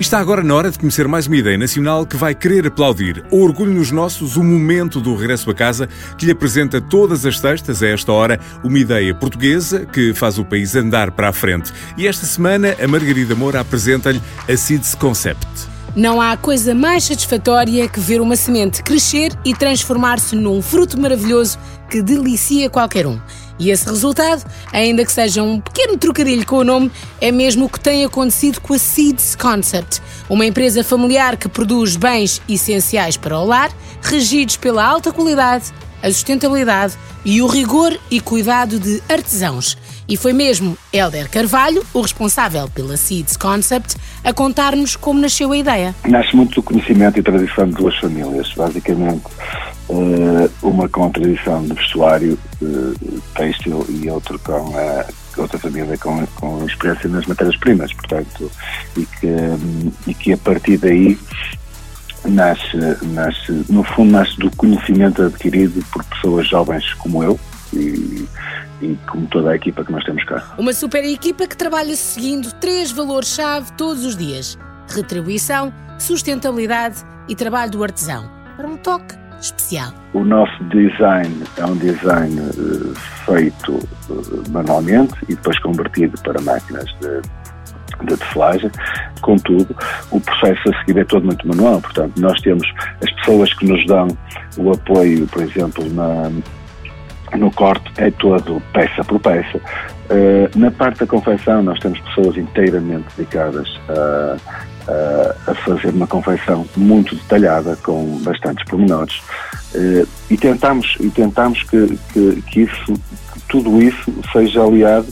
Está agora na hora de conhecer mais uma ideia nacional que vai querer aplaudir o Orgulho nos Nossos, o momento do regresso a casa, que lhe apresenta todas as sextas, a esta hora, uma ideia portuguesa que faz o país andar para a frente. E esta semana, a Margarida Moura apresenta-lhe a Seeds Concept. Não há coisa mais satisfatória que ver uma semente crescer e transformar-se num fruto maravilhoso que delicia qualquer um. E esse resultado, ainda que seja um pequeno trocadilho com o nome, é mesmo o que tem acontecido com a Seeds Concept, uma empresa familiar que produz bens essenciais para o lar, regidos pela alta qualidade, a sustentabilidade e o rigor e cuidado de artesãos. E foi mesmo Helder Carvalho, o responsável pela Seeds Concept, a contar-nos como nasceu a ideia. Nasce muito do conhecimento e tradição de duas famílias, basicamente uh, uma com a tradição de vestuário uh, têxtil e outro com a outra família com, com experiência nas matérias-primas, portanto, e que, e que a partir daí nasce, nasce, no fundo, nasce do conhecimento adquirido por pessoas jovens como eu e, e como toda a equipa que nós temos cá. Uma super equipa que trabalha seguindo três valores-chave todos os dias: retribuição, sustentabilidade e trabalho do artesão. Para um toque especial. O nosso design é um design uh, feito uh, manualmente e depois convertido para máquinas de, de tecelagem. Contudo, o processo a seguir é todo muito manual. Portanto, nós temos as pessoas que nos dão o apoio, por exemplo, na, no corte, é todo peça por peça. Uh, na parte da confecção, nós temos pessoas inteiramente dedicadas a fazer uma confecção muito detalhada, com bastantes pormenores. Eh, e tentamos, e tentamos que, que, que isso, que tudo isso seja aliado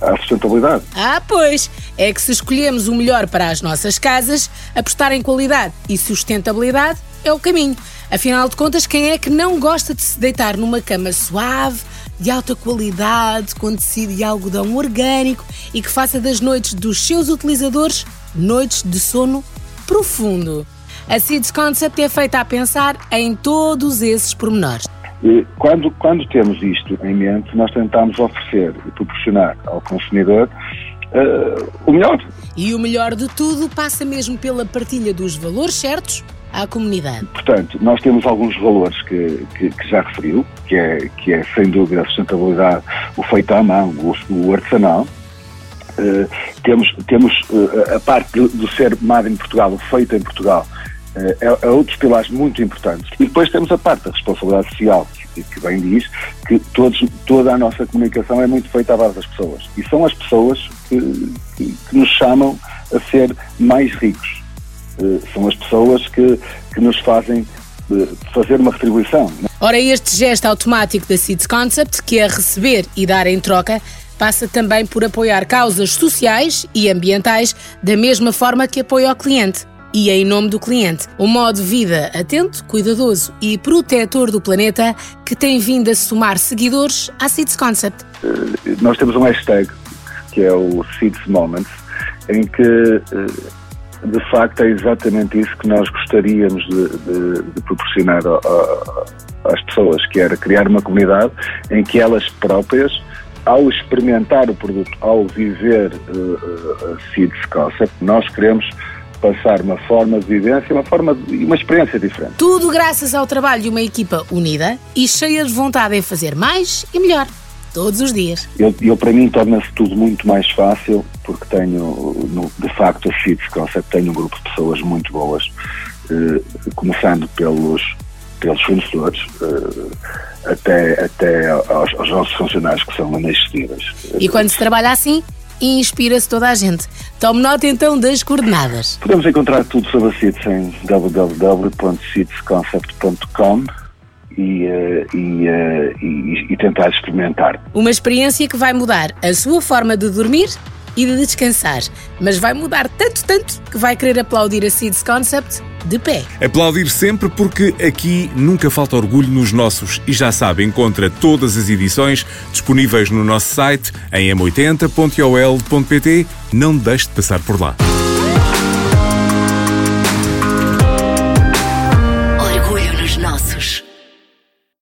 à sustentabilidade. Ah, pois! É que se escolhemos o melhor para as nossas casas, apostar em qualidade e sustentabilidade é o caminho. Afinal de contas, quem é que não gosta de se deitar numa cama suave, de alta qualidade, com tecido e algodão orgânico e que faça das noites dos seus utilizadores noites de sono profundo. A Seeds Concept é feita a pensar em todos esses pormenores. Quando, quando temos isto em mente, nós tentamos oferecer e proporcionar ao consumidor uh, o melhor. E o melhor de tudo passa mesmo pela partilha dos valores certos à comunidade. Portanto, nós temos alguns valores que, que, que já referiu, que é, que é sem dúvida a sustentabilidade, o feito à mão, o, o artesanal, Uh, temos temos uh, a parte do, ser made em Portugal, o feito em Portugal, uh, é, é outros pilares muito importantes. E depois temos a parte da responsabilidade social, que, que bem diz que todos, toda a nossa comunicação é muito feita à base das pessoas. E são as pessoas que, que, que nos chamam a ser mais ricos. São as pessoas que, que nos fazem fazer uma retribuição. Ora, este gesto automático da Seeds Concept, que é receber e dar em troca, passa também por apoiar causas sociais e ambientais da mesma forma que apoia o cliente. E em nome do cliente, um modo de vida atento, cuidadoso e protetor do planeta que tem vindo a somar seguidores à Seeds Concept. Eh, nós temos um hashtag que é o Seeds Moments, em que eh, de facto é exatamente isso que nós gostaríamos de, de, de proporcionar a, a, às pessoas, que era criar uma comunidade em que elas próprias ao experimentar o produto, ao viver uh, a Seeds Concept, nós queremos passar uma forma de vivência, uma forma de, uma experiência diferente. Tudo graças ao trabalho de uma equipa unida e cheia de vontade em fazer mais e melhor. Todos os dias. Eu, eu para mim, torna-se tudo muito mais fácil, porque tenho, no, de facto, a Seeds Concept tem um grupo de pessoas muito boas, eh, começando pelos, pelos fornecedores, eh, até, até aos, aos, nossos funcionários que são inexcedíveis. E quando se trabalha assim, inspira-se toda a gente. Tome nota então das coordenadas. Podemos encontrar tudo sobre a CITES em www.citesconcept.com e, uh, e, uh, e, e tentar experimentar. Uma experiência que vai mudar a sua forma de dormir e de descansar, mas vai mudar tanto, tanto que vai querer aplaudir a Seeds Concept de pé. Aplaudir sempre porque aqui nunca falta orgulho nos nossos e já sabe, encontra todas as edições disponíveis no nosso site em m80.ol.pt. Não deixe de passar por lá.